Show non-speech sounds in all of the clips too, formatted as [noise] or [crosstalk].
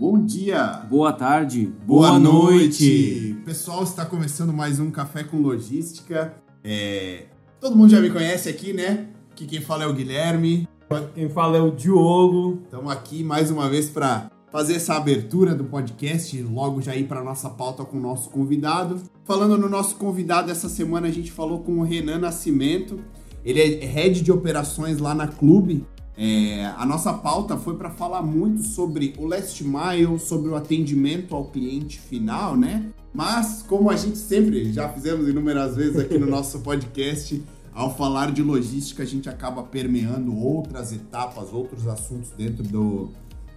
Bom dia! Boa tarde! Boa, Boa noite. noite! Pessoal, está começando mais um Café com Logística. É... Todo mundo já me conhece aqui, né? Que quem fala é o Guilherme. Quem fala é o Diogo. Estamos aqui mais uma vez para fazer essa abertura do podcast e logo já ir para nossa pauta com o nosso convidado. Falando no nosso convidado, essa semana a gente falou com o Renan Nascimento. Ele é head de operações lá na Clube. É, a nossa pauta foi para falar muito sobre o last mile, sobre o atendimento ao cliente final, né? Mas, como a gente sempre já fizemos inúmeras vezes aqui no nosso [laughs] podcast, ao falar de logística, a gente acaba permeando outras etapas, outros assuntos dentro do,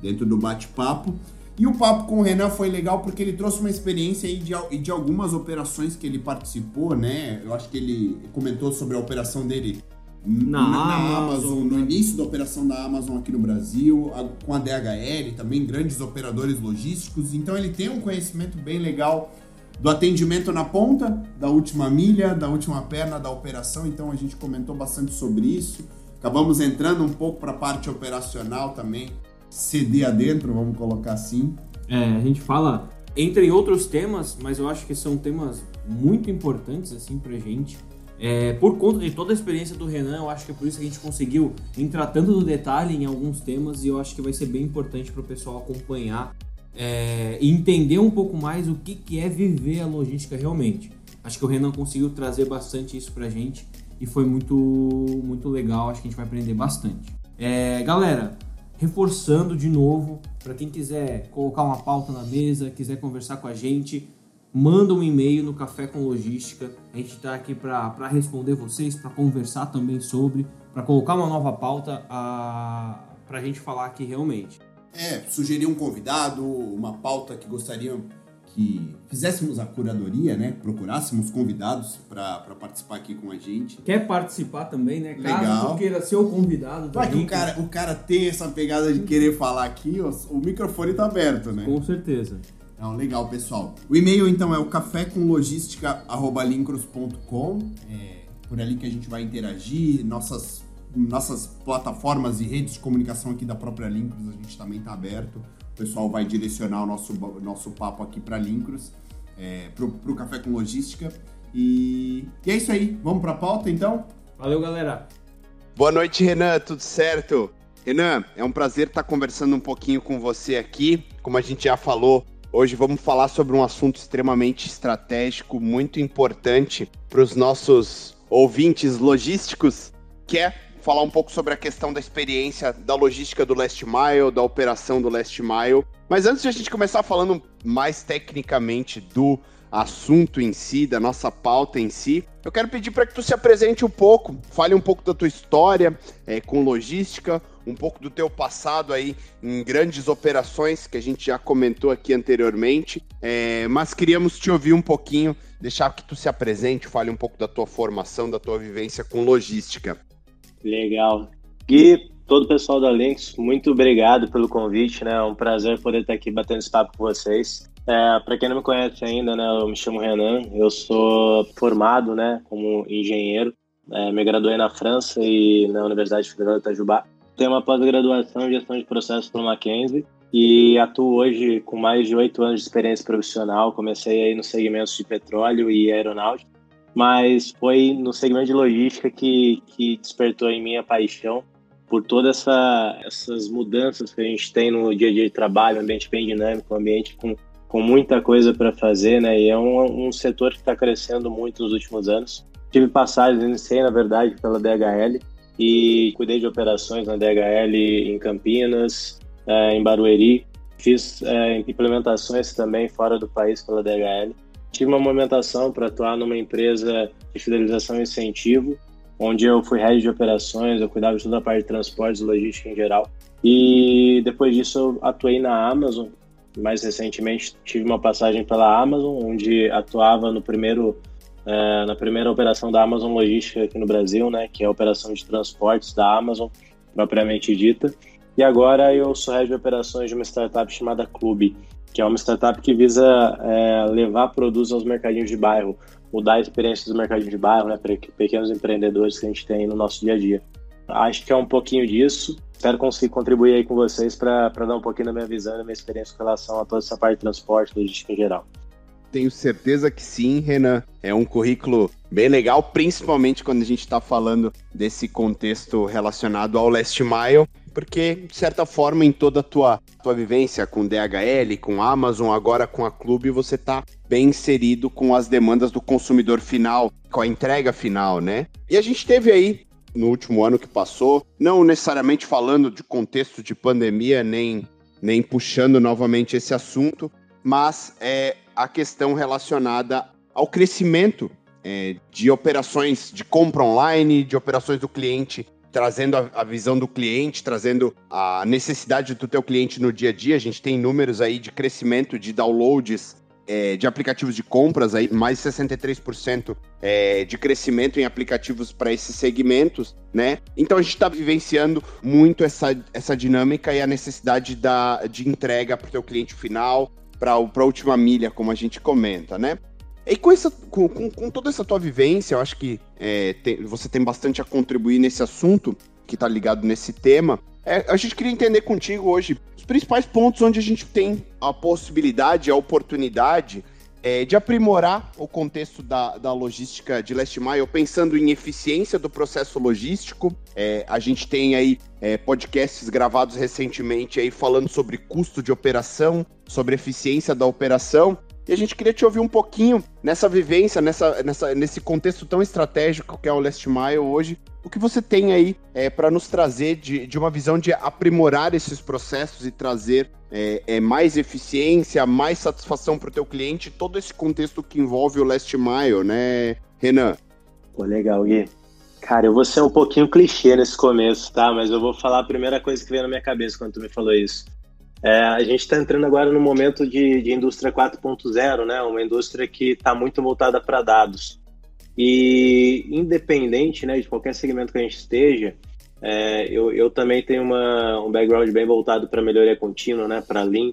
dentro do bate-papo. E o papo com o Renan foi legal porque ele trouxe uma experiência aí de, de algumas operações que ele participou, né? Eu acho que ele comentou sobre a operação dele na, na Amazon, Amazon, no início da operação da Amazon aqui no Brasil, com a DHL, também grandes operadores logísticos. Então ele tem um conhecimento bem legal do atendimento na ponta, da última milha, da última perna da operação. Então a gente comentou bastante sobre isso. Acabamos entrando um pouco para a parte operacional também, CD adentro, vamos colocar assim. É, a gente fala entre outros temas, mas eu acho que são temas muito importantes assim pra gente é, por conta de toda a experiência do Renan, eu acho que é por isso que a gente conseguiu entrar tanto no detalhe em alguns temas e eu acho que vai ser bem importante para o pessoal acompanhar é, e entender um pouco mais o que, que é viver a logística realmente. Acho que o Renan conseguiu trazer bastante isso para a gente e foi muito, muito legal. Acho que a gente vai aprender bastante. É, galera, reforçando de novo, para quem quiser colocar uma pauta na mesa, quiser conversar com a gente, manda um e-mail no Café com Logística. A gente está aqui para responder vocês, para conversar também sobre, para colocar uma nova pauta para a gente falar aqui realmente. É, sugerir um convidado, uma pauta que gostariam que fizéssemos a curadoria, né? Procurássemos convidados para participar aqui com a gente. Quer participar também, né? Caso Legal. queira ser o convidado Vai que o cara, o cara tem essa pegada de querer falar aqui, o microfone tá aberto, né? Com certeza. Então, legal, pessoal. O e-mail, então, é o cafécomlogística.linkrus.com. É por ali que a gente vai interagir. Nossas, nossas plataformas e redes de comunicação aqui da própria Lincrus, a gente também está aberto. O pessoal vai direcionar o nosso, nosso papo aqui para Lincrus, é, para o Café com Logística. E, e é isso aí. Vamos para a pauta, então? Valeu, galera. Boa noite, Renan. Tudo certo? Renan, é um prazer estar conversando um pouquinho com você aqui. Como a gente já falou, Hoje vamos falar sobre um assunto extremamente estratégico, muito importante para os nossos ouvintes logísticos, que é falar um pouco sobre a questão da experiência da logística do Last Mile, da operação do Last Mile. Mas antes de a gente começar falando mais tecnicamente do assunto em si, da nossa pauta em si, eu quero pedir para que tu se apresente um pouco, fale um pouco da tua história é, com logística, um pouco do teu passado aí em grandes operações que a gente já comentou aqui anteriormente, é, mas queríamos te ouvir um pouquinho, deixar que tu se apresente, fale um pouco da tua formação, da tua vivência com logística. Legal. Gui, todo o pessoal da Links, muito obrigado pelo convite, né? É um prazer poder estar aqui batendo esse papo com vocês. É, para quem não me conhece ainda, né, eu me chamo Renan, eu sou formado né, como engenheiro, é, me graduei na França e na Universidade Federal de Itajubá. Tenho uma pós-graduação em gestão de processos pelo Mackenzie e atuo hoje com mais de oito anos de experiência profissional. Comecei aí nos segmentos de petróleo e aeronáutica, mas foi no segmento de logística que, que despertou em mim a paixão por todas essa, essas mudanças que a gente tem no dia a dia de trabalho, ambiente bem dinâmico, ambiente com com muita coisa para fazer, né? E é um, um setor que está crescendo muito nos últimos anos. Tive passagens, iniciei na verdade pela DHL e cuidei de operações na DHL em Campinas, é, em Barueri. Fiz é, implementações também fora do país pela DHL. Tive uma movimentação para atuar numa empresa de fidelização e incentivo, onde eu fui head de operações, eu cuidava de toda a parte de transportes e logística em geral. E depois disso eu atuei na Amazon, mais recentemente tive uma passagem pela Amazon, onde atuava no primeiro é, na primeira operação da Amazon Logística aqui no Brasil, né, que é a operação de transportes da Amazon propriamente dita. E agora eu sou head de operações de uma startup chamada Clube, que é uma startup que visa é, levar produtos aos mercadinhos de bairro, mudar a experiência dos mercadinhos de bairro, né, para pequenos empreendedores que a gente tem no nosso dia a dia. Acho que é um pouquinho disso. espero conseguir contribuir aí com vocês para dar um pouquinho da minha visão da minha experiência com relação a toda essa parte de transporte, logística em geral. Tenho certeza que sim, Renan. É um currículo bem legal, principalmente quando a gente está falando desse contexto relacionado ao Last Mile, porque, de certa forma, em toda a tua, tua vivência com DHL, com Amazon, agora com a Clube, você está bem inserido com as demandas do consumidor final, com a entrega final, né? E a gente teve aí no último ano que passou, não necessariamente falando de contexto de pandemia, nem, nem puxando novamente esse assunto, mas é a questão relacionada ao crescimento é, de operações de compra online, de operações do cliente, trazendo a, a, visão do cliente, trazendo a necessidade do teu cliente no dia a dia. A gente tem números aí de crescimento de downloads é, de aplicativos de compras, aí, mais 63% é, de crescimento em aplicativos para esses segmentos, né? Então a gente está vivenciando muito essa, essa dinâmica e a necessidade da, de entrega para o teu cliente final, para a última milha, como a gente comenta, né? E com, essa, com, com, com toda essa tua vivência, eu acho que é, tem, você tem bastante a contribuir nesse assunto, que está ligado nesse tema. É, a gente queria entender contigo hoje os principais pontos onde a gente tem a possibilidade, a oportunidade é, de aprimorar o contexto da, da logística de Last Mile, pensando em eficiência do processo logístico. É, a gente tem aí é, podcasts gravados recentemente aí falando sobre custo de operação, sobre eficiência da operação. E a gente queria te ouvir um pouquinho nessa vivência, nessa, nessa, nesse contexto tão estratégico que é o Last Mile hoje. O que você tem aí é, para nos trazer de, de uma visão de aprimorar esses processos e trazer é, é mais eficiência, mais satisfação para o teu cliente, todo esse contexto que envolve o Last Mile, né, Renan? Pô, legal, Gui. Cara, eu vou ser um pouquinho clichê nesse começo, tá? Mas eu vou falar a primeira coisa que veio na minha cabeça quando tu me falou isso. É, a gente está entrando agora no momento de, de indústria 4.0, né? Uma indústria que está muito voltada para dados. E independente né, de qualquer segmento que a gente esteja, é, eu, eu também tenho uma, um background bem voltado para melhoria contínua, né? Para Lean.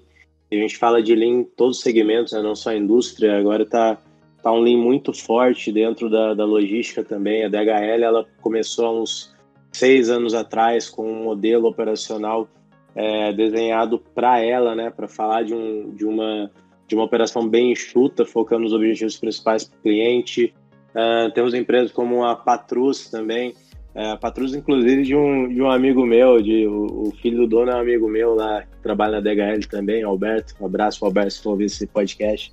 A gente fala de Lean em todos os segmentos, né, não só a indústria. Agora está tá um Lean muito forte dentro da, da logística também. A DHL ela começou há uns seis anos atrás com um modelo operacional é, desenhado para ela, né, para falar de, um, de, uma, de uma operação bem enxuta, focando nos objetivos principais para o cliente. Uh, temos empresas como a Patrus também, uh, a Patrus, inclusive, de um, de um amigo meu, de, o, o, filho do dono é um amigo meu lá, que trabalha na DHL também, Alberto. Um abraço, Alberto, se for ouvir esse podcast.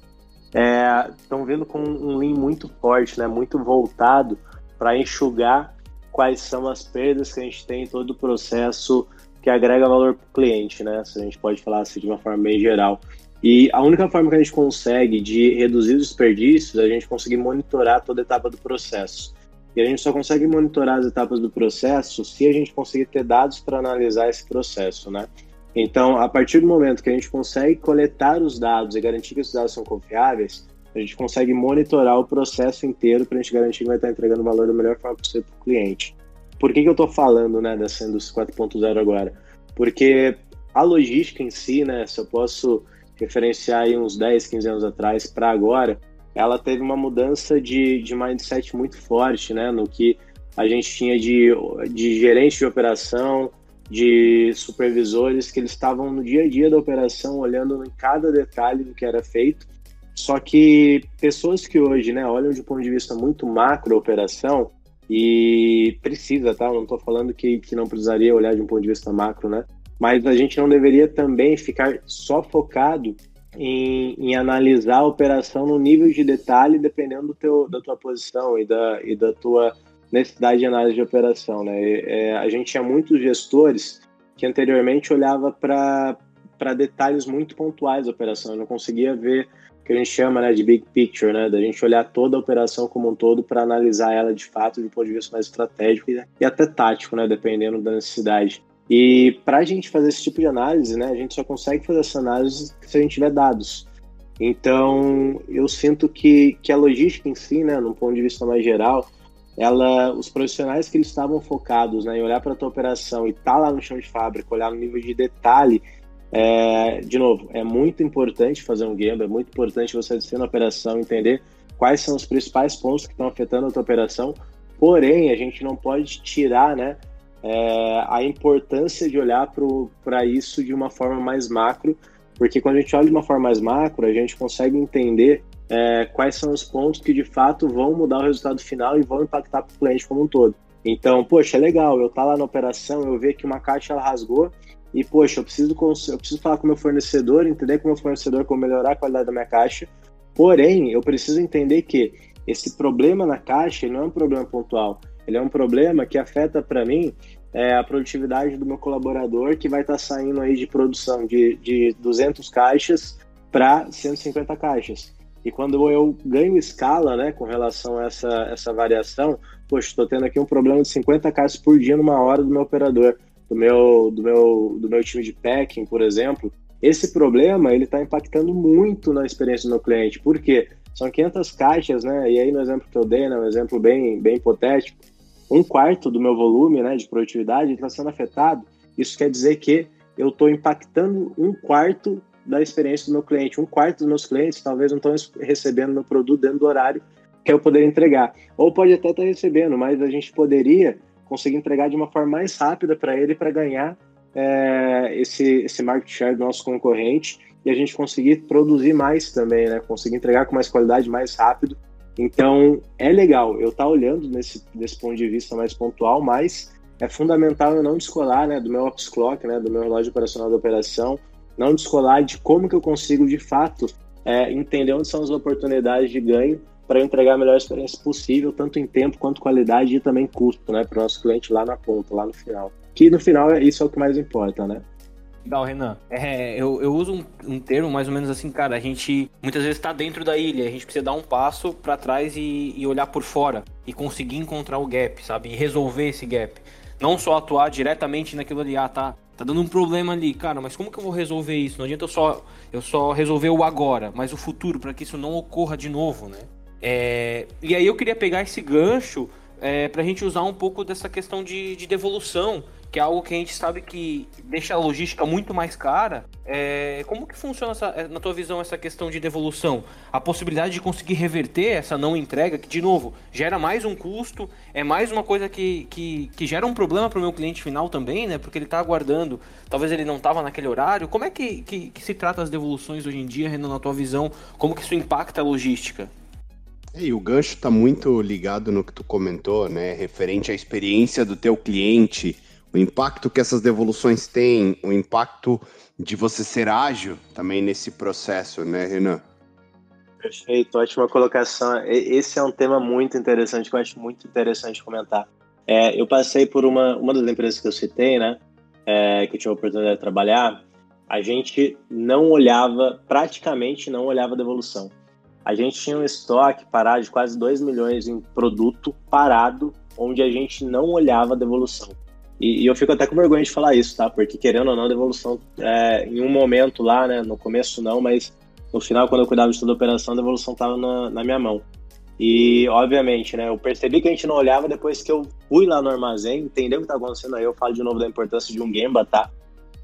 Estão é, vendo com um lean muito forte, né, muito voltado para enxugar quais são as perdas que a gente tem em todo o processo que agrega valor para o cliente, né? Se a gente pode falar assim de uma forma bem geral. E a única forma que a gente consegue de reduzir os desperdícios é a gente conseguir monitorar toda etapa do processo. E a gente só consegue monitorar as etapas do processo se a gente conseguir ter dados para analisar esse processo, né? Então, a partir do momento que a gente consegue coletar os dados e garantir que esses dados são confiáveis, a gente consegue monitorar o processo inteiro para a gente garantir que vai estar entregando valor da melhor forma possível para o cliente. Por que, que eu estou falando né, dessa indústria 4.0 agora? Porque a logística em si, né, se eu posso referenciar aí uns 10, 15 anos atrás para agora, ela teve uma mudança de, de mindset muito forte, né, no que a gente tinha de, de gerente de operação, de supervisores que eles estavam no dia a dia da operação, olhando em cada detalhe do que era feito. Só que pessoas que hoje, né, olham de um ponto de vista muito macro a operação, e precisa, tá? Eu não estou falando que, que não precisaria olhar de um ponto de vista macro, né? Mas a gente não deveria também ficar só focado em, em analisar a operação no nível de detalhe, dependendo do teu, da tua posição e da, e da tua necessidade de análise de operação, né? É, a gente tinha muitos gestores que anteriormente olhava para detalhes muito pontuais da operação, eu não conseguia ver que a gente chama né, de big picture, né, da gente olhar toda a operação como um todo para analisar ela de fato de um ponto de vista mais estratégico e até tático, né, dependendo da necessidade. E para a gente fazer esse tipo de análise, né, a gente só consegue fazer essa análise se a gente tiver dados. Então, eu sinto que, que a logística em si, né, num ponto de vista mais geral, ela, os profissionais que eles estavam focados né, em olhar para a tua operação e estar tá lá no chão de fábrica, olhar no nível de detalhe é, de novo, é muito importante fazer um gamble, é muito importante você descer na operação, entender quais são os principais pontos que estão afetando a tua operação. Porém, a gente não pode tirar, né, é, a importância de olhar para isso de uma forma mais macro, porque quando a gente olha de uma forma mais macro, a gente consegue entender é, quais são os pontos que de fato vão mudar o resultado final e vão impactar para o cliente como um todo. Então, poxa, é legal, eu tá lá na operação, eu ver que uma caixa ela rasgou e, poxa, eu preciso, eu preciso falar com o meu fornecedor, entender com o meu fornecedor como melhorar a qualidade da minha caixa. Porém, eu preciso entender que esse problema na caixa não é um problema pontual, ele é um problema que afeta para mim é, a produtividade do meu colaborador, que vai estar tá saindo aí de produção de, de 200 caixas para 150 caixas. E quando eu ganho escala, né, com relação a essa, essa variação, poxa, estou tendo aqui um problema de 50 caixas por dia numa hora do meu operador, do meu, do meu, do meu time de packing, por exemplo. Esse problema, ele está impactando muito na experiência do meu cliente. Por quê? São 500 caixas, né? E aí no exemplo que eu dei, né, um exemplo bem, bem hipotético, um quarto do meu volume né, de produtividade está sendo afetado. Isso quer dizer que eu estou impactando um quarto da experiência do meu cliente. Um quarto dos meus clientes talvez não estão recebendo meu produto dentro do horário que eu poderia entregar. Ou pode até estar tá recebendo, mas a gente poderia conseguir entregar de uma forma mais rápida para ele para ganhar é, esse, esse market share do nosso concorrente e a gente conseguir produzir mais também, né? Conseguir entregar com mais qualidade, mais rápido. Então, é legal eu estar tá olhando nesse, nesse ponto de vista mais pontual, mas é fundamental eu não descolar né, do meu Ops Clock, né, do meu relógio operacional da operação, não descolar de como que eu consigo, de fato, é, entender onde são as oportunidades de ganho para entregar a melhor experiência possível, tanto em tempo quanto qualidade e também custo, né, para o nosso cliente lá na ponta, lá no final. Que no final é isso é o que mais importa, né? Legal, Renan. É, eu, eu uso um, um, termo mais ou menos assim, cara. A gente muitas vezes está dentro da ilha, a gente precisa dar um passo para trás e, e, olhar por fora e conseguir encontrar o gap, sabe? E resolver esse gap. Não só atuar diretamente naquilo ali, ah, tá, tá dando um problema ali, cara, mas como que eu vou resolver isso? Não adianta eu só, eu só resolver o agora, mas o futuro, para que isso não ocorra de novo, né? É, e aí eu queria pegar esse gancho é, para a gente usar um pouco dessa questão de, de devolução que é algo que a gente sabe que deixa a logística muito mais cara. É, como que funciona, essa, é, na tua visão, essa questão de devolução? A possibilidade de conseguir reverter essa não entrega, que, de novo, gera mais um custo, é mais uma coisa que, que, que gera um problema para o meu cliente final também, né? Porque ele está aguardando, talvez ele não estava naquele horário. Como é que, que, que, se trata as devoluções hoje em dia, Renan, na tua visão? Como que isso impacta a logística? E o gancho está muito ligado no que tu comentou, né? Referente à experiência do teu cliente, o impacto que essas devoluções têm, o impacto de você ser ágil também nesse processo, né, Renan? Perfeito, ótima colocação. Esse é um tema muito interessante que eu acho muito interessante comentar. É, eu passei por uma, uma das empresas que eu citei, né, é, que eu tive a oportunidade de trabalhar, a gente não olhava, praticamente não olhava devolução. A gente tinha um estoque parado de quase 2 milhões em produto parado, onde a gente não olhava devolução. E, e, eu fico até com vergonha de falar isso, tá? Porque querendo ou não, a devolução, é, em um momento lá, né? No começo não, mas no final, quando eu cuidava de toda a operação, a devolução estava na, na, minha mão. E, obviamente, né? Eu percebi que a gente não olhava depois que eu fui lá no armazém, entender o que estava acontecendo aí. Eu falo de novo da importância de um Gemba, tá?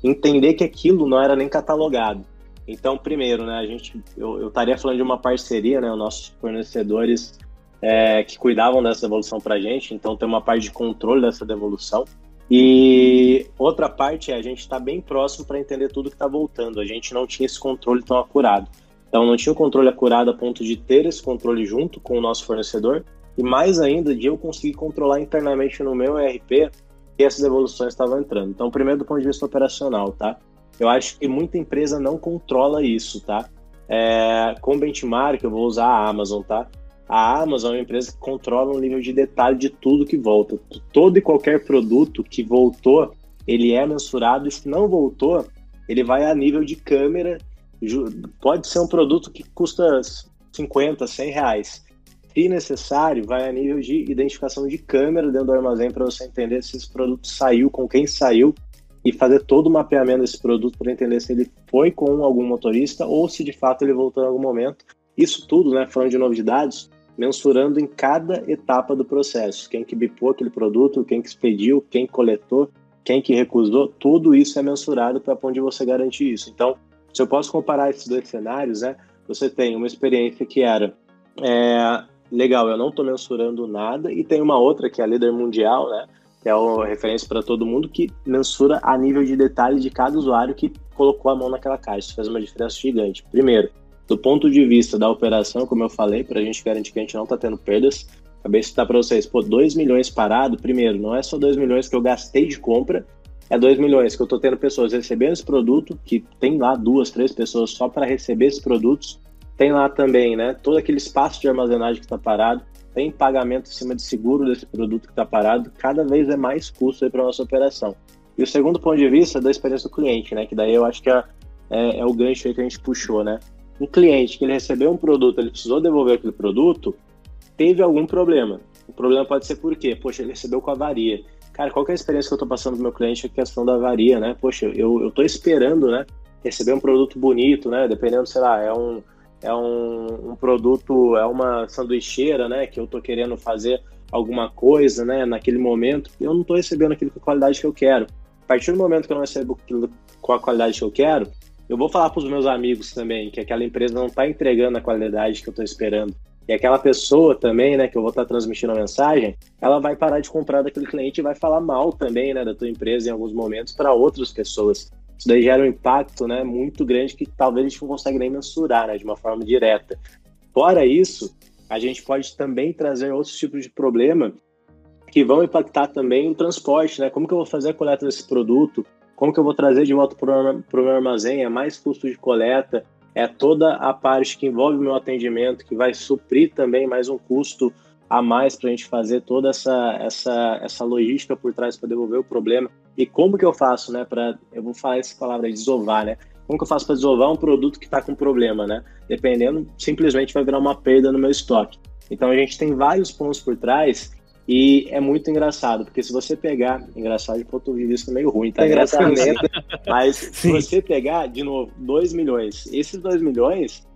Entender que aquilo não era nem catalogado. Então, primeiro, né? A gente, eu, estaria falando de uma parceria, né? Os nossos fornecedores é, que cuidavam dessa devolução para a gente. Então, tem uma parte de controle dessa devolução. E outra parte é a gente está bem próximo para entender tudo que está voltando. A gente não tinha esse controle tão acurado. Então, não tinha o controle acurado a ponto de ter esse controle junto com o nosso fornecedor e mais ainda de eu conseguir controlar internamente no meu ERP que essas evoluções estavam entrando. Então, primeiro do ponto de vista operacional, tá? Eu acho que muita empresa não controla isso, tá? É, com benchmark, eu vou usar a Amazon, tá? A Amazon é uma empresa que controla um nível de detalhe de tudo que volta. Todo e qualquer produto que voltou, ele é mensurado, e se não voltou, ele vai a nível de câmera. Pode ser um produto que custa 50, 100 reais. Se necessário, vai a nível de identificação de câmera dentro do armazém para você entender se esse produto saiu, com quem saiu, e fazer todo o mapeamento desse produto para entender se ele foi com algum motorista ou se de fato ele voltou em algum momento. Isso tudo, né, falando de novidades, mensurando em cada etapa do processo. Quem que bipou aquele produto, quem que expediu, quem coletou, quem que recusou, tudo isso é mensurado para onde você garantir isso. Então, se eu posso comparar esses dois cenários, né, você tem uma experiência que era é, legal, eu não estou mensurando nada, e tem uma outra que é a líder mundial, né, que é a referência para todo mundo, que mensura a nível de detalhe de cada usuário que colocou a mão naquela caixa. Isso faz uma diferença gigante. Primeiro, do ponto de vista da operação, como eu falei, para a gente garantir que a gente não está tendo perdas, acabei de citar para vocês, pô, 2 milhões parado, primeiro, não é só 2 milhões que eu gastei de compra, é 2 milhões que eu estou tendo pessoas recebendo esse produto, que tem lá duas, três pessoas só para receber esses produtos, tem lá também, né, todo aquele espaço de armazenagem que está parado, tem pagamento em cima de seguro desse produto que está parado, cada vez é mais custo para nossa operação. E o segundo ponto de vista é da experiência do cliente, né, que daí eu acho que é, é, é o gancho que a gente puxou, né, um cliente que ele recebeu um produto, ele precisou devolver aquele produto, teve algum problema. O problema pode ser por quê? Poxa, ele recebeu com avaria. Cara, qual é a experiência que eu estou passando pro meu cliente? A questão da avaria, né? Poxa, eu, estou esperando, né? Receber um produto bonito, né? Dependendo, sei lá, é um, é um, um produto, é uma sanduicheira, né? Que eu estou querendo fazer alguma coisa, né? Naquele momento, eu não estou recebendo aquilo com a qualidade que eu quero. A partir do momento que eu não recebo aquilo com a qualidade que eu quero, eu vou falar para os meus amigos também que aquela empresa não está entregando a qualidade que eu estou esperando. E aquela pessoa também, né, que eu vou estar tá transmitindo a mensagem, ela vai parar de comprar daquele cliente e vai falar mal também, né, da tua empresa em alguns momentos para outras pessoas. Isso daí gera um impacto, né, muito grande que talvez a gente não consegue nem mensurar, né, de uma forma direta. Fora isso, a gente pode também trazer outros tipos de problema que vão impactar também o transporte, né? Como que eu vou fazer a coleta desse produto? Como que eu vou trazer de volta para o meu armazém? É mais custo de coleta, é toda a parte que envolve o meu atendimento, que vai suprir também mais um custo a mais para a gente fazer toda essa, essa, essa logística por trás para devolver o problema. E como que eu faço, né? Para eu vou falar essa palavra desovar, né? Como que eu faço para desovar um produto que está com problema, né? Dependendo, simplesmente vai virar uma perda no meu estoque. Então a gente tem vários pontos por trás e é muito engraçado, porque se você pegar. Engraçado de ponto de vista meio ruim, tá? É engraçado. Mas [laughs] se você pegar, de novo, 2 milhões. Esses 2 milhões,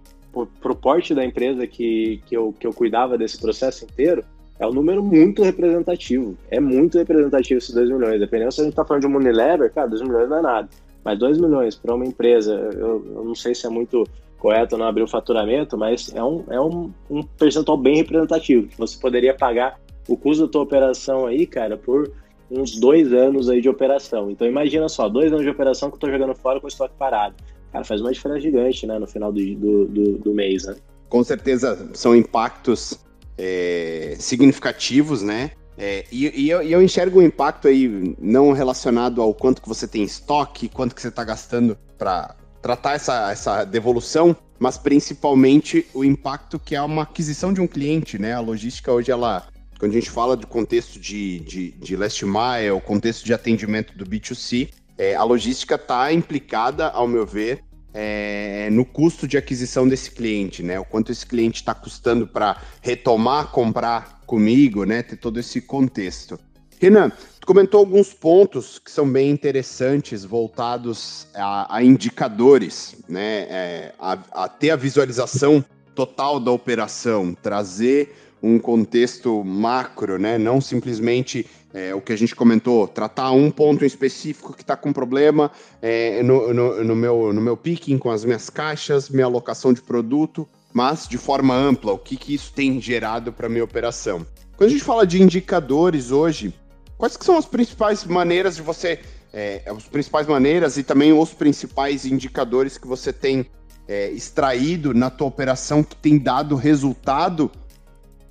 pro porte da empresa que, que, eu, que eu cuidava desse processo inteiro, é um número muito representativo. É muito representativo esses 2 milhões. Dependendo se a gente tá falando de uma Unilever, cara, 2 milhões não é nada. Mas 2 milhões para uma empresa, eu, eu não sei se é muito correto não abrir o faturamento, mas é um, é um, um percentual bem representativo, que você poderia pagar o custo da tua operação aí, cara, por uns dois anos aí de operação. Então imagina só, dois anos de operação que eu tô jogando fora com o estoque parado. Cara, faz uma diferença gigante, né, no final do, do, do, do mês, né? Com certeza são impactos é, significativos, né? É, e, e, eu, e, eu, enxergo um impacto aí não relacionado ao quanto que você tem estoque, quanto que você está gastando para tratar essa, essa devolução, mas principalmente o impacto que é uma aquisição de um cliente, né? A logística hoje ela quando a gente fala do contexto de, de, de last mile, contexto de atendimento do B2C, é, a logística está implicada, ao meu ver, é, no custo de aquisição desse cliente, né? O quanto esse cliente está custando para retomar, comprar comigo, né? Ter todo esse contexto. Renan, tu comentou alguns pontos que são bem interessantes, voltados a, a indicadores, né? É, a, a ter a visualização total da operação, trazer um contexto macro, né? Não simplesmente é, o que a gente comentou, tratar um ponto específico que está com problema é, no, no, no, meu, no meu picking com as minhas caixas, minha alocação de produto, mas de forma ampla, o que, que isso tem gerado para minha operação. Quando a gente fala de indicadores hoje, quais que são as principais maneiras de você, é, as principais maneiras e também os principais indicadores que você tem é, extraído na tua operação que tem dado resultado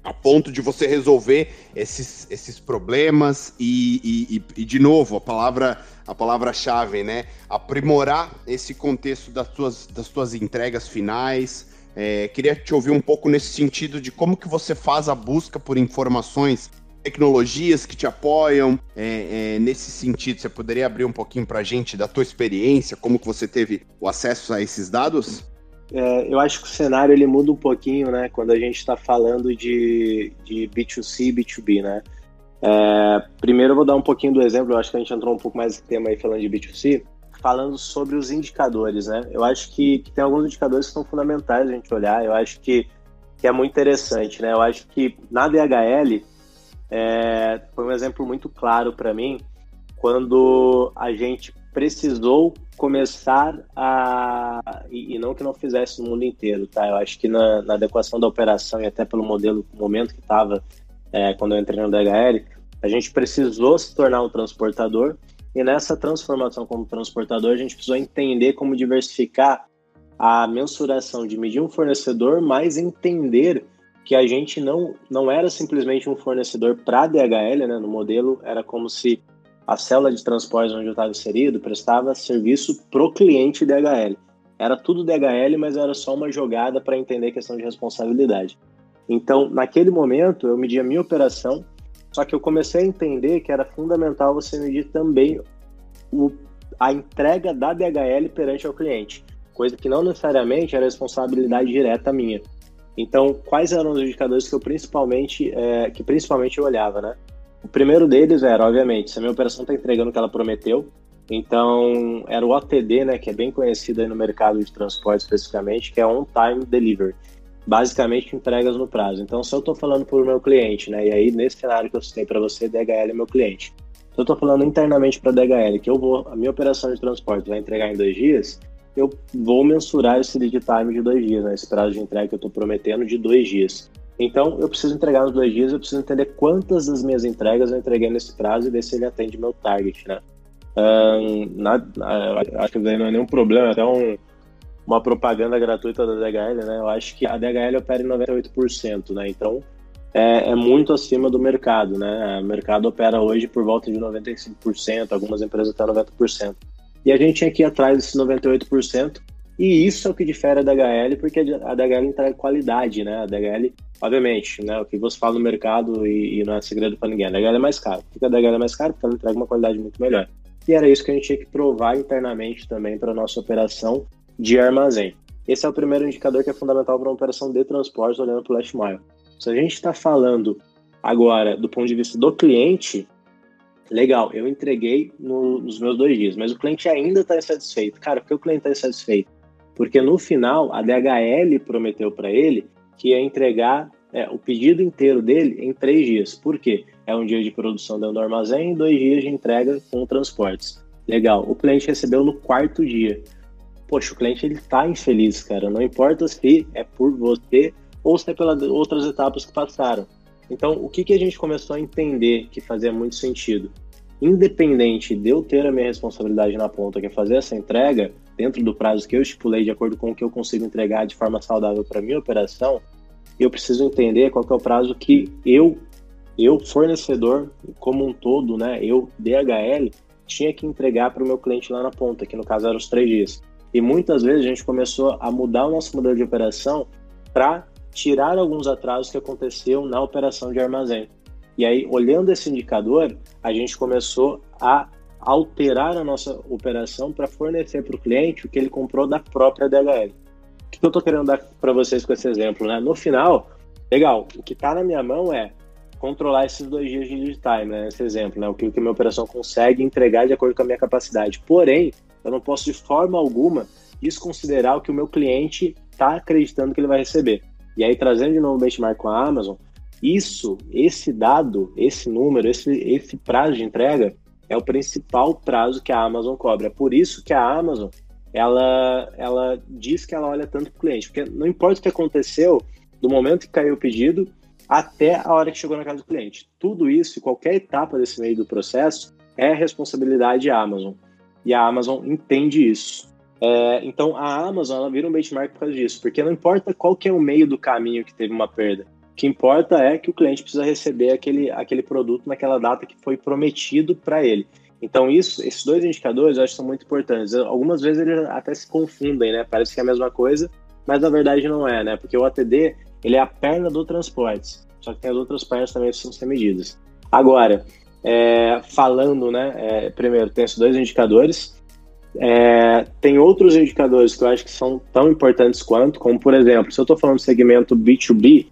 a ponto de você resolver esses, esses problemas e, e, e, de novo, a palavra a palavra-chave, né? Aprimorar esse contexto das suas, das suas entregas finais. É, queria te ouvir um pouco nesse sentido de como que você faz a busca por informações, tecnologias que te apoiam. É, é, nesse sentido, você poderia abrir um pouquinho para a gente da tua experiência, como que você teve o acesso a esses dados? É, eu acho que o cenário ele muda um pouquinho, né? Quando a gente está falando de, de B2C e B2B, né? É, primeiro eu vou dar um pouquinho do exemplo, eu acho que a gente entrou um pouco mais no tema aí falando de B2C, falando sobre os indicadores, né? Eu acho que, que tem alguns indicadores que são fundamentais a gente olhar, eu acho que, que é muito interessante, né? Eu acho que na DHL é, foi um exemplo muito claro para mim quando a gente precisou começar a. E, não que não fizesse no mundo inteiro, tá? Eu acho que na, na adequação da operação e até pelo modelo, momento que estava é, quando eu entrei no DHL, A gente precisou se tornar um transportador e nessa transformação como transportador, a gente precisou entender como diversificar a mensuração de medir um fornecedor, mas entender que a gente não, não era simplesmente um fornecedor para DHL, né? No modelo era como se a célula de transporte onde eu estava inserido prestava serviço pro cliente DHL. Era tudo DHL, mas era só uma jogada para entender a questão de responsabilidade. Então, naquele momento, eu medi a minha operação, só que eu comecei a entender que era fundamental você medir também o, a entrega da DHL perante ao cliente, coisa que não necessariamente era responsabilidade direta minha. Então, quais eram os indicadores que eu principalmente, é, que principalmente eu olhava, né? O primeiro deles era, obviamente, se a minha operação está entregando o que ela prometeu, então era o OTD, né, que é bem conhecido aí no mercado de transporte especificamente, que é On Time Delivery basicamente entregas no prazo. Então, se eu estou falando para o meu cliente, né, e aí nesse cenário que eu citei para você, DHL é meu cliente. Se eu estou falando internamente para DHL que eu vou, a minha operação de transporte vai entregar em dois dias, eu vou mensurar esse lead time de dois dias, né, esse prazo de entrega que eu estou prometendo de dois dias. Então, eu preciso entregar nos dois dias, eu preciso entender quantas das minhas entregas eu entreguei nesse prazo e ver se ele atende meu target, né? Um, na, na, acho que não é nenhum problema, até um, uma propaganda gratuita da DHL, né? Eu acho que a DHL opera em 98%, né? Então é, é, muito acima do mercado, né? O mercado opera hoje por volta de 95%, algumas empresas até 90%. E a gente tinha que ir atrás desses 98%, e isso é o que difere a DHL, porque a DHL entrega qualidade, né? A DHL, obviamente, né? O que você fala no mercado e, e não é segredo para ninguém. A DHL é mais caro. Por que a DHL é mais caro? Porque ela entrega uma qualidade muito melhor. E era isso que a gente tinha que provar internamente também para nossa operação de armazém. Esse é o primeiro indicador que é fundamental para uma operação de transporte olhando para o last mile. Se a gente está falando agora do ponto de vista do cliente, legal, eu entreguei no, nos meus dois dias, mas o cliente ainda está insatisfeito. Cara, por que o cliente está insatisfeito? Porque no final a DHL prometeu para ele que ia entregar é, o pedido inteiro dele em três dias. Por quê? É um dia de produção dentro do armazém e dois dias de entrega com transportes. Legal. O cliente recebeu no quarto dia poxa, o cliente ele tá infeliz, cara. Não importa se é por você ou se é pelas outras etapas que passaram. Então, o que, que a gente começou a entender que fazia muito sentido? Independente de eu ter a minha responsabilidade na ponta, que é fazer essa entrega dentro do prazo que eu estipulei, de acordo com o que eu consigo entregar de forma saudável para minha operação, eu preciso entender qual é o prazo que eu, eu fornecedor como um todo, né, eu DHL, tinha que entregar para o meu cliente lá na ponta, que no caso eram os três dias. E muitas vezes a gente começou a mudar o nosso modelo de operação para tirar alguns atrasos que aconteceram na operação de armazém. E aí, olhando esse indicador, a gente começou a alterar a nossa operação para fornecer para o cliente o que ele comprou da própria DHL. O que eu estou querendo dar para vocês com esse exemplo? Né? No final, legal, o que está na minha mão é controlar esses dois dias de lead time, né? Esse exemplo, né? O que a minha operação consegue entregar de acordo com a minha capacidade. Porém, eu não posso de forma alguma desconsiderar o que o meu cliente está acreditando que ele vai receber. E aí, trazendo de novo o benchmark com a Amazon, isso, esse dado, esse número, esse, esse prazo de entrega é o principal prazo que a Amazon cobra. É por isso que a Amazon ela, ela diz que ela olha tanto para o cliente, porque não importa o que aconteceu do momento que caiu o pedido até a hora que chegou na casa do cliente. Tudo isso, qualquer etapa desse meio do processo, é responsabilidade da Amazon e a Amazon entende isso. É, então a Amazon ela vira um benchmark por causa disso, porque não importa qual que é o meio do caminho que teve uma perda. Que importa é que o cliente precisa receber aquele, aquele produto naquela data que foi prometido para ele. Então isso, esses dois indicadores eu acho que são muito importantes. Algumas vezes eles até se confundem, né? Parece que é a mesma coisa, mas na verdade não é, né? Porque o ATD ele é a perna do transporte, só que tem as outras pernas também que precisam ser medidas. Agora, é, falando, né? É, primeiro, tem esses dois indicadores. É, tem outros indicadores que eu acho que são tão importantes quanto, como por exemplo, se eu estou falando do segmento B2B,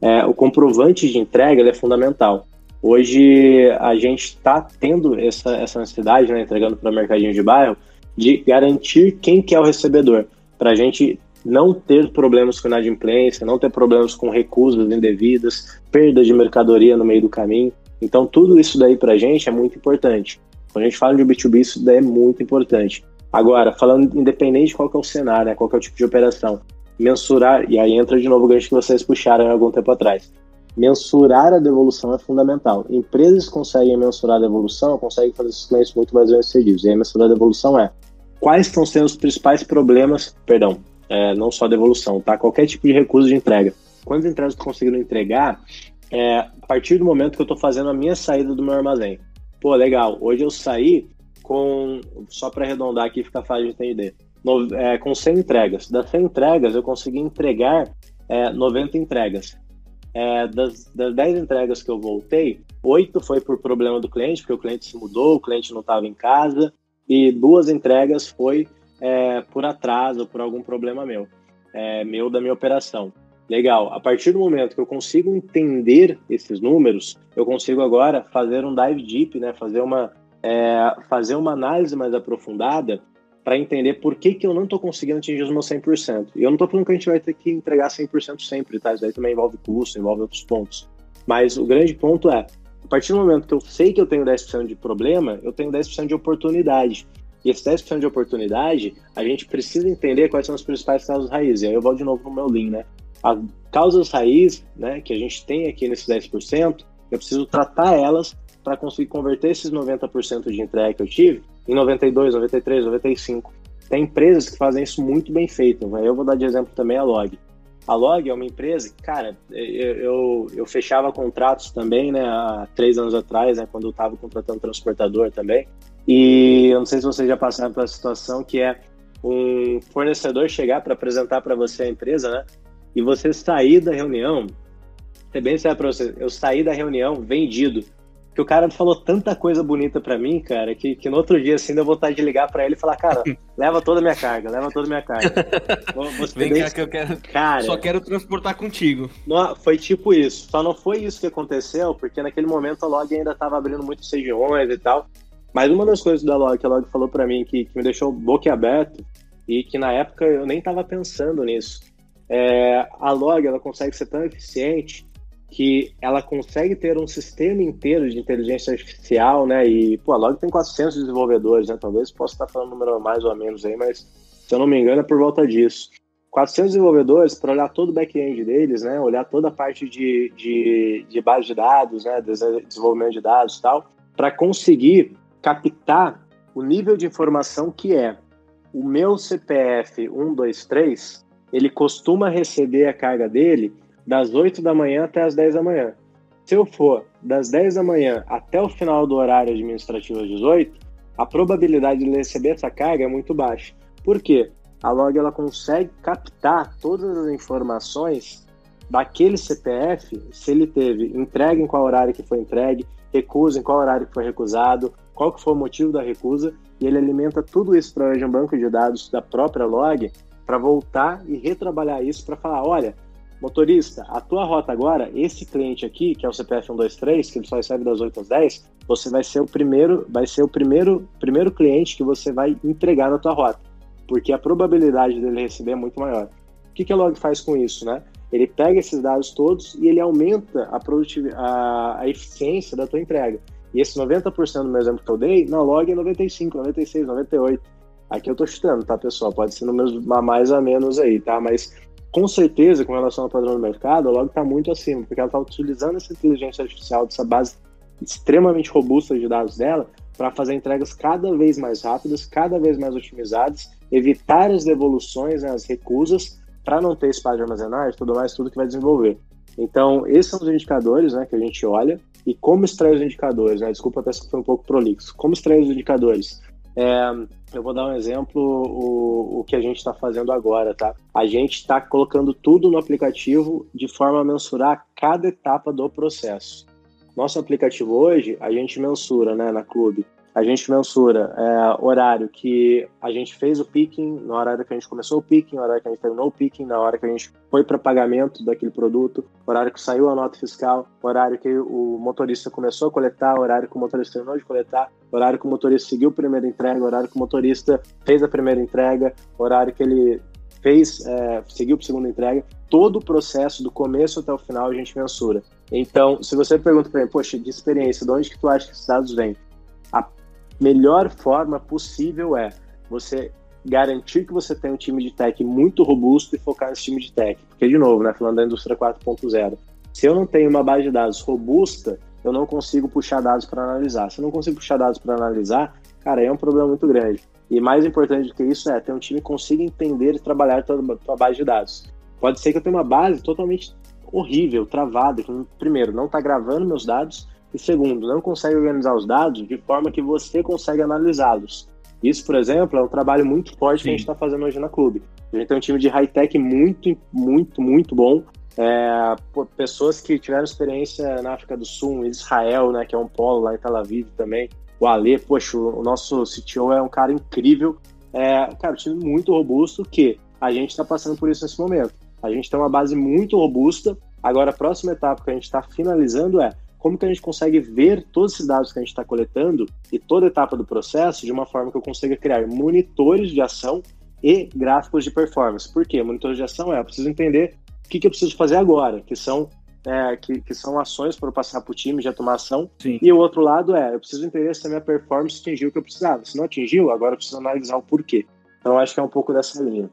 é, o comprovante de entrega é fundamental. Hoje a gente está tendo essa, essa necessidade, né, entregando para mercadinho de bairro, de garantir quem que é o recebedor, para a gente não ter problemas com inadimplência, não ter problemas com recusas indevidas, perda de mercadoria no meio do caminho. Então, tudo isso daí para a gente é muito importante. Quando a gente fala de B2B, isso daí é muito importante. Agora, falando independente de qual é o cenário, né, qual é o tipo de operação, mensurar, e aí entra de novo o gancho que vocês puxaram algum tempo atrás. mensurar a devolução é fundamental. Empresas conseguem mensurar a devolução conseguem fazer esses clientes muito mais bem-sucedidos. E aí, mensurar a devolução é quais estão sendo os principais problemas, perdão, é, não só a devolução, tá? Qualquer tipo de recurso de entrega. Quantas entregas conseguindo entregar é, a partir do momento que eu estou fazendo a minha saída do meu armazém? Pô, legal, hoje eu saí com, só para arredondar aqui, fica fácil de entender, no, é, com 100 entregas. Das 100 entregas, eu consegui entregar é, 90 entregas. É, das, das 10 entregas que eu voltei, 8 foi por problema do cliente, porque o cliente se mudou, o cliente não estava em casa, e duas entregas foi é, por atraso, por algum problema meu, é, meu da minha operação. Legal. A partir do momento que eu consigo entender esses números, eu consigo agora fazer um dive deep, né? Fazer uma, é, fazer uma análise mais aprofundada para entender por que, que eu não estou conseguindo atingir os meus 100%. E eu não estou falando que a gente vai ter que entregar 100% sempre, tá? Isso daí também envolve custo, envolve outros pontos. Mas o grande ponto é, a partir do momento que eu sei que eu tenho 10% de problema, eu tenho 10% de oportunidade. E esse 10% de oportunidade, a gente precisa entender quais são as principais causas raízes. E aí eu volto de novo no meu lean, né? As causas raiz, né, que a gente tem aqui nesses 10%, eu preciso tratar elas para conseguir converter esses 90% de entrega que eu tive em 92, 93, 95. Tem empresas que fazem isso muito bem feito. Né? Eu vou dar de exemplo também a Log. A Log é uma empresa que, cara, eu, eu, eu fechava contratos também, né, há três anos atrás, né, quando eu estava contratando transportador também. E eu não sei se vocês já passaram pela situação que é um fornecedor chegar para apresentar para você a empresa, né? e você sair da reunião, é bem sério pra você, eu saí da reunião vendido. Que o cara falou tanta coisa bonita para mim, cara, que, que no outro dia, assim, eu vou estar de ligar para ele e falar, cara, [laughs] leva toda a minha carga, leva toda a minha carga. [laughs] Vem cá que eu quero. Cara, só quero transportar contigo. Não, foi tipo isso. Só não foi isso que aconteceu, porque naquele momento a Log ainda estava abrindo muitos regiões e tal. Mas uma das coisas da Log que a Log falou para mim que, que me deixou boquiaberto e que na época eu nem estava pensando nisso é, a log ela consegue ser tão eficiente que ela consegue ter um sistema inteiro de inteligência artificial, né? E pô, a log tem 400 desenvolvedores, né? Talvez possa estar falando um número mais ou menos aí, mas se eu não me engano é por volta disso. 400 desenvolvedores para olhar todo o back-end deles, né? Olhar toda a parte de, de, de base de dados, né? Desenvolvimento de dados e tal, para conseguir captar o nível de informação que é o meu CPF 123 ele costuma receber a carga dele das 8 da manhã até as 10 da manhã. Se eu for das 10 da manhã até o final do horário administrativo às 18, a probabilidade de receber essa carga é muito baixa. Por quê? A log ela consegue captar todas as informações daquele CPF, se ele teve entrega em qual horário que foi entregue, recusa em qual horário que foi recusado, qual que foi o motivo da recusa, e ele alimenta tudo isso para um banco de dados da própria log para voltar e retrabalhar isso para falar, olha, motorista, a tua rota agora, esse cliente aqui, que é o CPF 123, que ele só recebe das 8 às 10, você vai ser o primeiro, vai ser o primeiro, primeiro cliente que você vai entregar na tua rota, porque a probabilidade dele receber é muito maior. O que, que a Log faz com isso, né? Ele pega esses dados todos e ele aumenta a, produtividade, a, a eficiência da tua entrega. E esse 90% do meu exemplo que eu dei, na Log é 95, 96, 98. Aqui eu tô chutando, tá, pessoal? Pode ser números mais ou menos aí, tá? Mas com certeza, com relação ao padrão do mercado, a Log está muito acima, porque ela está utilizando essa inteligência artificial, dessa base extremamente robusta de dados dela, para fazer entregas cada vez mais rápidas, cada vez mais otimizadas, evitar as devoluções, né, as recusas, para não ter espaço de armazenagem, tudo mais, tudo que vai desenvolver. Então, esses são os indicadores né, que a gente olha. E como extrair os indicadores? Né? Desculpa até se foi um pouco prolixo. Como extrair os indicadores? É, eu vou dar um exemplo, o, o que a gente está fazendo agora, tá? A gente está colocando tudo no aplicativo de forma a mensurar cada etapa do processo. Nosso aplicativo hoje, a gente mensura, né, na Clube, a gente mensura é, horário que a gente fez o picking, na hora que a gente começou o picking, na hora que a gente terminou o picking, na hora que a gente foi para pagamento daquele produto, horário que saiu a nota fiscal, horário que o motorista começou a coletar, horário que o motorista terminou de coletar, horário que o motorista seguiu a primeira entrega, horário que o motorista fez a primeira entrega, horário que ele fez, é, seguiu para a segunda entrega, todo o processo do começo até o final a gente mensura. Então, se você pergunta para mim, poxa, de experiência, de onde que tu acha que esses dados vêm? Melhor forma possível é você garantir que você tem um time de tech muito robusto e focar nesse time de tech. Porque, de novo, né, falando da indústria 4.0, Se eu não tenho uma base de dados robusta, eu não consigo puxar dados para analisar. Se eu não consigo puxar dados para analisar, cara, é um problema muito grande. E mais importante do que isso é ter um time que consiga entender e trabalhar toda a tua base de dados. Pode ser que eu tenha uma base totalmente horrível, travada, que, primeiro, não está gravando meus dados, e segundo, não consegue organizar os dados de forma que você consegue analisá-los. Isso, por exemplo, é um trabalho muito forte Sim. que a gente está fazendo hoje na clube. A gente tem um time de high-tech muito, muito, muito bom. É, pessoas que tiveram experiência na África do Sul, em Israel, né, que é um polo lá em Tel Aviv também. O Ale, poxa, o nosso CTO é um cara incrível. É, cara, um time muito robusto que a gente está passando por isso nesse momento. A gente tem uma base muito robusta. Agora, a próxima etapa que a gente está finalizando é como que a gente consegue ver todos esses dados que a gente está coletando e toda etapa do processo de uma forma que eu consiga criar monitores de ação e gráficos de performance. Por quê? Monitores de ação é, eu preciso entender o que, que eu preciso fazer agora, que são é, que, que, são ações para eu passar para o time de automação. Sim. E o outro lado é, eu preciso entender se a minha performance atingiu o que eu precisava. Se não atingiu, agora eu preciso analisar o porquê. Então, acho que é um pouco dessa linha.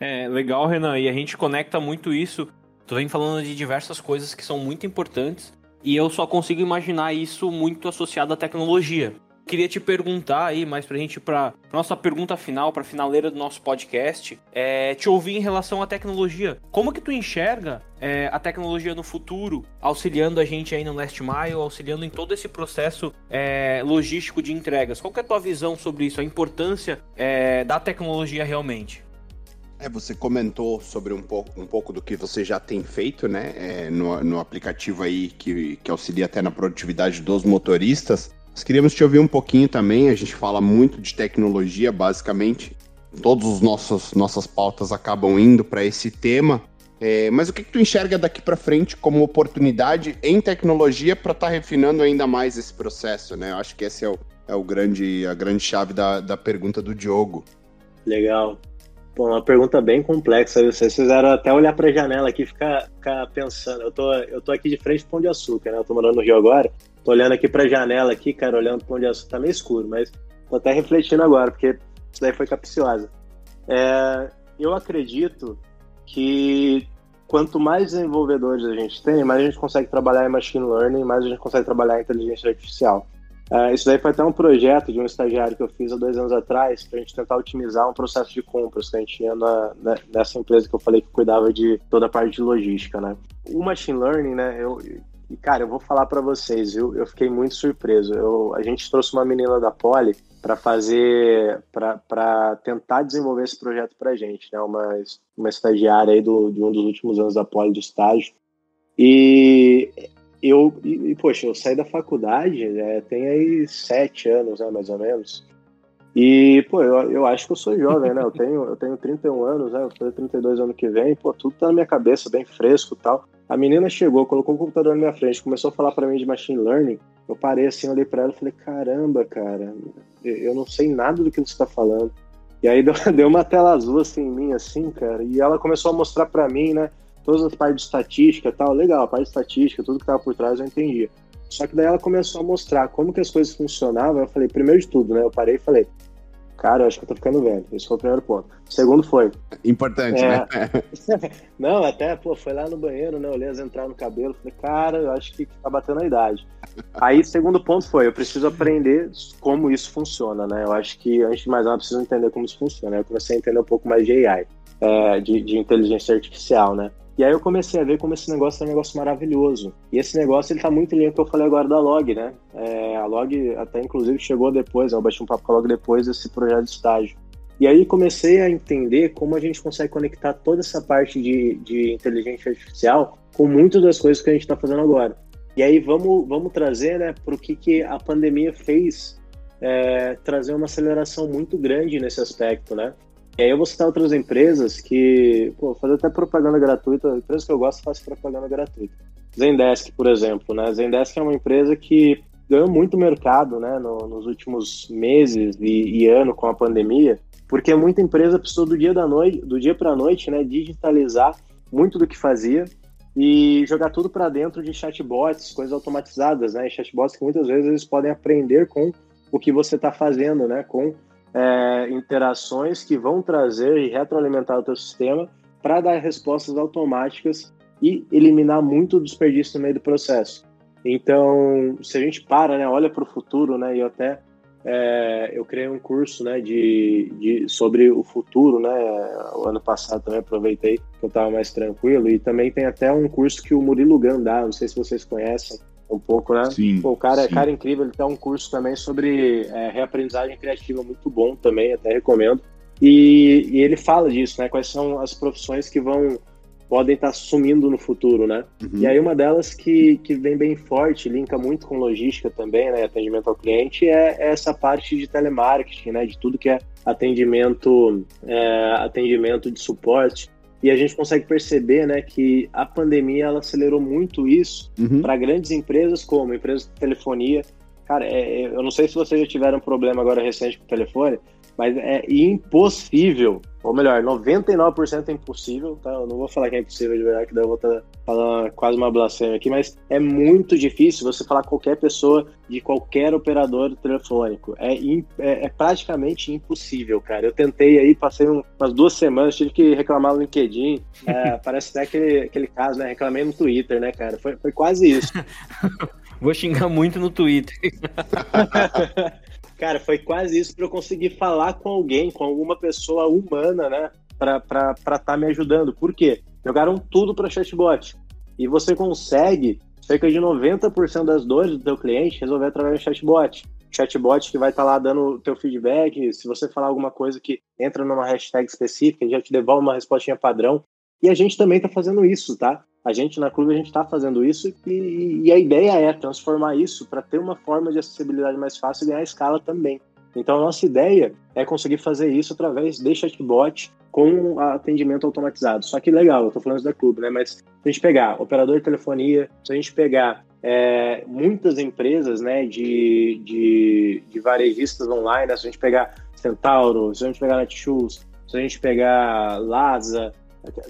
É, legal, Renan. E a gente conecta muito isso. Tu vem falando de diversas coisas que são muito importantes e eu só consigo imaginar isso muito associado à tecnologia. Queria te perguntar aí, mais pra gente, pra nossa pergunta final, pra finaleira do nosso podcast, é te ouvir em relação à tecnologia. Como que tu enxerga é, a tecnologia no futuro, auxiliando a gente aí no Last Mile, auxiliando em todo esse processo é, logístico de entregas? Qual que é a tua visão sobre isso, a importância é, da tecnologia realmente? É, você comentou sobre um pouco, um pouco do que você já tem feito, né? É, no, no aplicativo aí que, que auxilia até na produtividade dos motoristas. Nós queríamos te ouvir um pouquinho também. A gente fala muito de tecnologia, basicamente. Todas as nossas, nossas pautas acabam indo para esse tema. É, mas o que, que tu enxerga daqui para frente como oportunidade em tecnologia para estar tá refinando ainda mais esse processo, né? Eu acho que esse é, o, é o grande, a grande chave da, da pergunta do Diogo. Legal. Pô, uma pergunta bem complexa. Vocês fizeram até olhar para a janela aqui e ficar, ficar, pensando. Eu tô, eu tô aqui de frente para Pão de Açúcar, né? Eu tô morando no Rio agora. Tô olhando aqui para a janela aqui, cara, olhando para Pão de Açúcar. Tá meio escuro, mas tô até refletindo agora, porque isso daí foi capciosa. É, eu acredito que quanto mais desenvolvedores a gente tem, mais a gente consegue trabalhar em machine learning, mais a gente consegue trabalhar em inteligência artificial. Uh, isso daí foi até um projeto de um estagiário que eu fiz há dois anos atrás para a gente tentar otimizar um processo de compras que a gente tinha na, na, nessa empresa que eu falei que cuidava de toda a parte de logística, né? O machine learning, né? Eu, e cara, eu vou falar para vocês, viu? Eu fiquei muito surpreso. Eu, a gente trouxe uma menina da Poli para fazer, para tentar desenvolver esse projeto para a gente, né? Uma, uma estagiária aí do, de um dos últimos anos da Poli de estágio. E eu, e, poxa, eu saí da faculdade, né, tem aí sete anos, né, mais ou menos. E, pô, eu, eu acho que eu sou jovem, né? Eu tenho, eu tenho 31 anos, né? Eu vou fazer 32 ano que vem, pô, tudo tá na minha cabeça, bem fresco e tal. A menina chegou, colocou o computador na minha frente, começou a falar para mim de machine learning. Eu parei assim, olhei para ela e falei: caramba, cara, eu não sei nada do que você está falando. E aí [laughs] deu, deu uma tela azul assim em mim, assim, cara. E ela começou a mostrar para mim, né? Todas as partes de estatística e tal, legal, a parte de estatística, tudo que estava por trás eu entendia. Só que daí ela começou a mostrar como que as coisas funcionavam, eu falei, primeiro de tudo, né, eu parei e falei, cara, eu acho que eu tô ficando velho, esse foi o primeiro ponto. O segundo foi... Importante, é... né? [laughs] Não, até, pô, foi lá no banheiro, né, olhei as entradas no cabelo, falei, cara, eu acho que tá batendo a idade. Aí, segundo ponto foi, eu preciso aprender como isso funciona, né, eu acho que, antes de mais nada, eu preciso entender como isso funciona. Eu comecei a entender um pouco mais de AI, é, de, de inteligência artificial, né. E aí eu comecei a ver como esse negócio é um negócio maravilhoso. E esse negócio ele tá muito lindo que eu falei agora da Log, né? É, a Log até inclusive chegou depois, né? eu bati um papo com a Log depois desse projeto de estágio. E aí comecei a entender como a gente consegue conectar toda essa parte de, de inteligência artificial com muitas das coisas que a gente está fazendo agora. E aí vamos, vamos trazer né, para o que, que a pandemia fez é, trazer uma aceleração muito grande nesse aspecto, né? E aí eu vou citar outras empresas que, pô, fazer até propaganda gratuita, empresas que eu gosto faz propaganda gratuita. Zendesk, por exemplo, né? Zendesk é uma empresa que ganhou muito mercado, né, no, nos últimos meses e, e, ano com a pandemia, porque muita empresa precisou do dia da noite, do dia para a noite, né, digitalizar muito do que fazia e jogar tudo para dentro de chatbots, coisas automatizadas, né, chatbots que muitas vezes eles podem aprender com o que você está fazendo, né, com é, interações que vão trazer e retroalimentar o teu sistema para dar respostas automáticas e eliminar muito desperdício no meio do processo. Então, se a gente para, né, olha para o futuro, né, e até é, eu criei um curso, né, de, de, sobre o futuro, né, o ano passado também aproveitei que eu estava mais tranquilo e também tem até um curso que o Murilo Gun dá, não sei se vocês conhecem um pouco, né? Sim, Pô, o cara sim. é cara incrível, ele tem um curso também sobre é, reaprendizagem criativa muito bom também, até recomendo. E, e ele fala disso, né? Quais são as profissões que vão podem estar sumindo no futuro, né? Uhum. E aí uma delas que, que vem bem forte, linka muito com logística também, né? Atendimento ao cliente, é essa parte de telemarketing, né? De tudo que é atendimento, é, atendimento de suporte. E a gente consegue perceber, né, que a pandemia ela acelerou muito isso Uhum. para grandes empresas como empresas de telefonia. Cara, é- é- eu não sei se vocês já tiveram problema agora recente com o telefone, mas é impossível, ou melhor, 99% é impossível, tá? Eu não vou falar que é impossível de verdade, que daí eu vou estar falando quase uma blasfêmia aqui, mas é muito difícil você falar qualquer pessoa de qualquer operador telefônico. É, é, é praticamente impossível, cara. Eu tentei aí, passei um- umas duas semanas, tive que reclamar no LinkedIn. É, [laughs] parece até aquele, aquele caso, né? Reclamei no Twitter, né, cara? Foi, foi quase isso. [laughs] Vou xingar muito no Twitter. [laughs] Cara, foi quase isso para eu conseguir falar com alguém, com alguma pessoa humana, né? Para estar tá me ajudando. Por quê? Jogaram tudo para chatbot. E você consegue cerca de 90% das dores do teu cliente resolver através do chatbot. Chatbot que vai estar lá dando o teu feedback, se você falar alguma coisa que entra numa hashtag específica, ele já te devolve uma respostinha padrão. E a gente também está fazendo isso, tá? A gente na Clube a gente está fazendo isso e, e, a ideia é transformar isso para ter uma forma de acessibilidade mais fácil e ganhar escala também. Então a nossa ideia é conseguir fazer isso através de chatbot com atendimento automatizado. Só que legal, eu estou falando isso da Clube, né? Mas se a gente pegar operador de telefonia, se a gente pegar é, muitas empresas né, de, de, de varejistas online, né? se a gente pegar Centauro, se a gente pegar Netshoes, se a gente pegar Laza,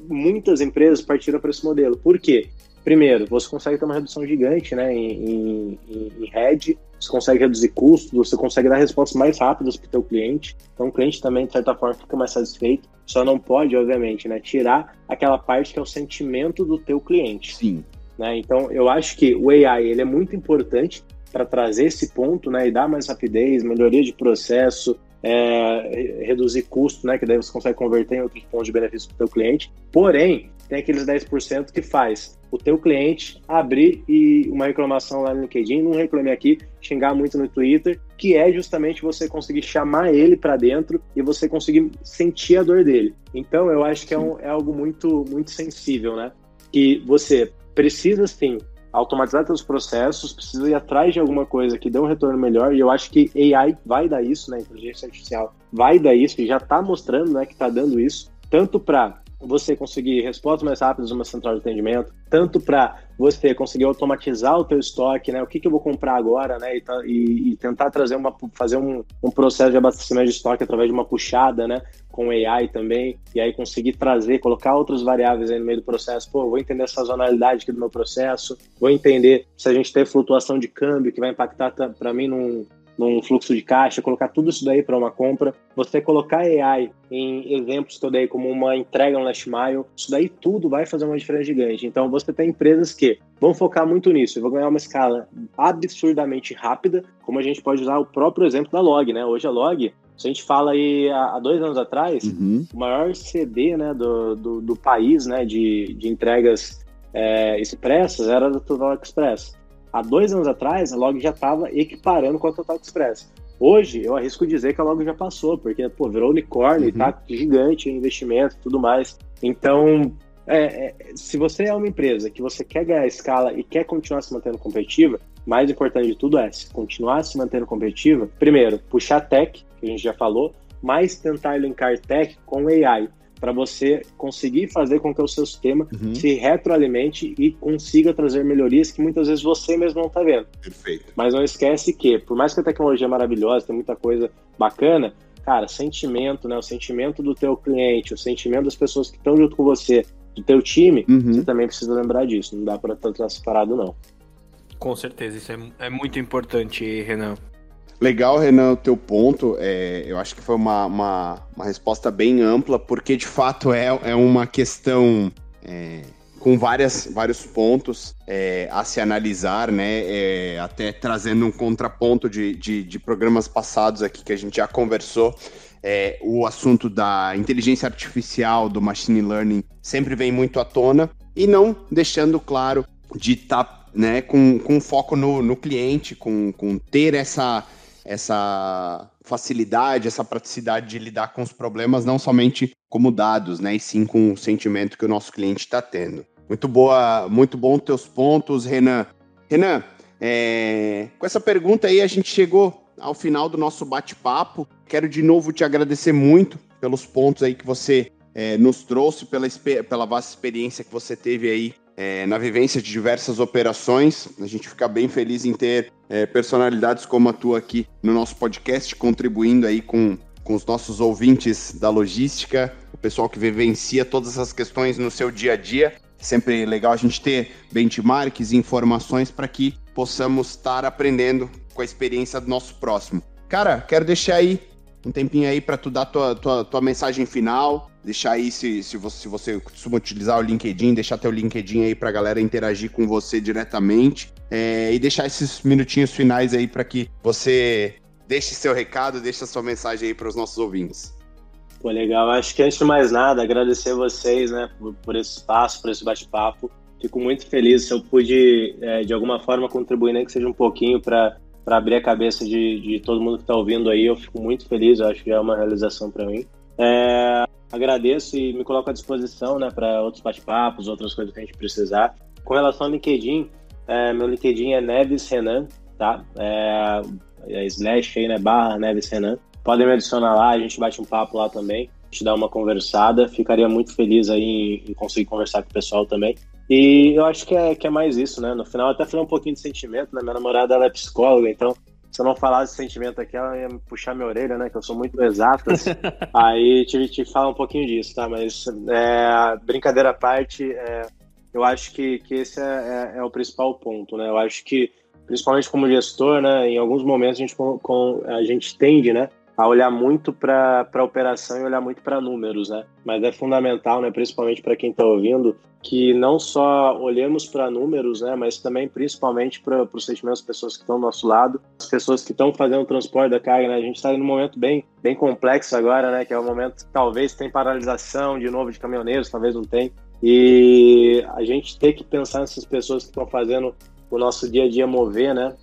muitas empresas partiram para esse modelo. Por quê? Primeiro, você consegue ter uma redução gigante né, em, em, em head, você consegue reduzir custos, você consegue dar respostas mais rápidas para o teu cliente. Então, o cliente também, de certa forma, fica mais satisfeito. Só não pode, obviamente, né, tirar aquela parte que é o sentimento do teu cliente. Sim. Né? Então, eu acho que o AI ele é muito importante para trazer esse ponto né, e dar mais rapidez, melhoria de processo, é, reduzir custo, né, que daí você consegue converter em outros pontos de benefício para o teu cliente. Porém, tem aqueles 10% que faz o teu cliente abrir e uma reclamação lá no LinkedIn, não reclame aqui, xingar muito no Twitter, que é justamente você conseguir chamar ele para dentro e você conseguir sentir a dor dele. Então, eu acho que é, um, é algo muito, muito sensível, né? Que você precisa, sim, automatizar seus processos, precisa ir atrás de alguma coisa que dê um retorno melhor, e eu acho que AI vai dar isso, né? Inteligência artificial vai dar isso, e já está mostrando, né, que está dando isso, tanto para você conseguir respostas mais rápidas numa central de atendimento, tanto para você conseguir automatizar o teu estoque, né? O que, que eu vou comprar agora, né? E, e, e tentar trazer uma, fazer um, um, processo de abastecimento de estoque através de uma puxada, né? Com AI também, e aí conseguir trazer, colocar outras variáveis aí no meio do processo. Pô, vou entender a sazonalidade aqui do meu processo, vou entender se a gente tem flutuação de câmbio que vai impactar para mim num, num fluxo de caixa, colocar tudo isso daí para uma compra, você colocar AI em exemplos que eu dei como uma entrega no last mile, isso daí tudo vai fazer uma diferença gigante. Então você tem empresas que vão focar muito nisso, vão ganhar uma escala absurdamente rápida, como a gente pode usar o próprio exemplo da Log, né? Hoje a Log, se a gente fala aí há dois anos atrás, uhum. o maior CD né, do, do, do país né, de, de entregas é, expressas era do Total Express há dois anos atrás, a Log já estava equiparando com a Total Express. Hoje, eu arrisco dizer que a Log já passou, porque, pô, virou unicórnio, uhum. tá gigante investimento e tudo mais. Então, é, é, se você é uma empresa que você quer ganhar escala e quer continuar se mantendo competitiva, mais importante de tudo é se continuar se mantendo competitiva, primeiro, puxar tech, que a gente já falou, mas tentar linkar tech com AI para você conseguir fazer com que o seu sistema uhum. se retroalimente e consiga trazer melhorias que muitas vezes você mesmo não está vendo. Perfeito. Mas não esquece que, por mais que a tecnologia é maravilhosa, tem muita coisa bacana, cara, sentimento, né? O sentimento do teu cliente, o sentimento das pessoas que estão junto com você, do teu time, uhum. você também precisa lembrar disso. Não dá para estar separado, não. Com certeza, isso é, é muito importante, Renan. Legal, Renan, o teu ponto. É, eu acho que foi uma, uma, uma, resposta bem ampla, porque de fato é, é uma questão é, com várias, vários pontos é, a se analisar, né? É, até trazendo um contraponto de, de, de, programas passados aqui que a gente já conversou. É, o assunto da inteligência artificial, do machine learning, sempre vem muito à tona, e não deixando claro de estar tá, né, com, com foco no, no cliente, com, com ter essa, essa facilidade, essa praticidade de lidar com os problemas, não somente como dados, né, e sim com o sentimento que o nosso cliente está tendo. Muito boa, muito bom teus pontos, Renan. Renan, é, com essa pergunta aí a gente chegou ao final do nosso bate-papo. Quero de novo te agradecer muito pelos pontos aí que você é, nos trouxe, pela, pela vasta experiência que você teve aí é, na vivência de diversas operações. A gente fica bem feliz em ter é, personalidades como a tua aqui no nosso podcast, contribuindo aí com, com os nossos ouvintes da logística, o pessoal que vivencia todas essas questões no seu dia a dia. Sempre legal a gente ter benchmarks e informações para que possamos estar aprendendo com a experiência do nosso próximo. Cara, quero deixar aí um tempinho aí para tu dar tua, tua, tua mensagem final, deixar aí se, se, você, se você costuma utilizar o LinkedIn, deixar teu LinkedIn aí para a galera interagir com você diretamente é, e deixar esses minutinhos finais aí para que você deixe seu recado, deixe a sua mensagem aí para os nossos ouvintes. Pô, legal. Acho que antes de mais nada, agradecer vocês, né, por, por esse espaço, por esse bate-papo. Fico muito feliz se eu pude, é, de alguma forma, contribuir, nem que seja um pouquinho para para abrir a cabeça de, de todo mundo que está ouvindo aí. Eu fico muito feliz, eu acho que é uma realização para mim. É, agradeço e me coloco à disposição né, para outros bate-papos, outras coisas que a gente precisar. Com relação ao LinkedIn, é, meu LinkedIn é Neves Renan, tá? É, é slash aí, né, barra Neves Renan. Podem me adicionar lá, a gente bate um papo lá também, gente dá uma conversada. Ficaria muito feliz aí em, em conseguir conversar com o pessoal também. E eu acho que é, que é mais isso, né? No final, até falei um pouquinho de sentimento, né? Minha namorada, ela é psicóloga, então se eu não falasse sentimento aqui, ela ia puxar minha orelha, né? Que eu sou muito exato. [laughs] Aí tive que falar um pouquinho disso, tá? Mas é, brincadeira à parte, é, eu acho que, que esse é, é, é, o principal ponto, né? Eu acho que, principalmente como gestor, né? Em alguns momentos a gente, com, a gente tende, né? A olhar muito para a operação e olhar muito para números, né? Mas é fundamental, né, principalmente para quem está ouvindo, que não só olhemos para números, né, mas também principalmente para os sentimentos das pessoas que estão do nosso lado, as pessoas que estão fazendo o transporte da carga, né? A gente está em um momento bem, bem complexo agora, né? Que é o um momento que talvez tem paralisação de novo de caminhoneiros, talvez não tem. E a gente tem que pensar nessas pessoas que estão fazendo o nosso dia a dia mover, né?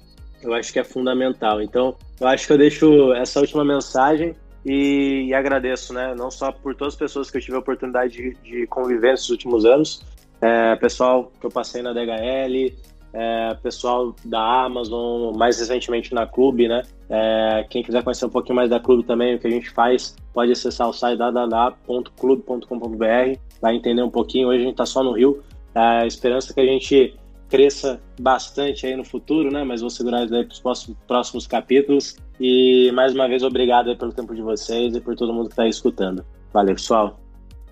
Eu acho que é fundamental. Então, eu acho que eu deixo essa última mensagem e, e agradeço, né? Não só por todas as pessoas que eu tive a oportunidade de, de conviver nesses últimos anos, é, pessoal que eu passei na DHL, é, pessoal da Amazon, mais recentemente na Clube, né? É, quem quiser conhecer um pouquinho mais da Clube também, o que a gente faz, pode acessar o site www.clube.com.br, vai entender um pouquinho. Hoje a gente está só no Rio. É, a esperança que a gente cresça bastante aí no futuro, né? Mas vou segurar isso aí para os próximos, próximos capítulos. E mais uma vez, obrigado pelo tempo de vocês e por todo mundo que está escutando. Valeu, pessoal.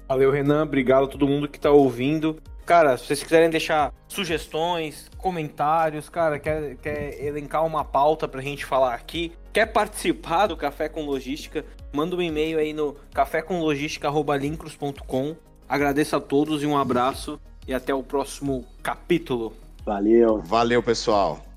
Valeu, Renan. Obrigado a todo mundo que está ouvindo. Cara, se vocês quiserem deixar sugestões, comentários, cara, quer, quer elencar uma pauta pra gente falar aqui, quer participar do Café com Logística, manda um e-mail aí no cafécomlogística.lincros.com. Agradeço a todos e um abraço e até o próximo capítulo. Valeu. Valeu, pessoal.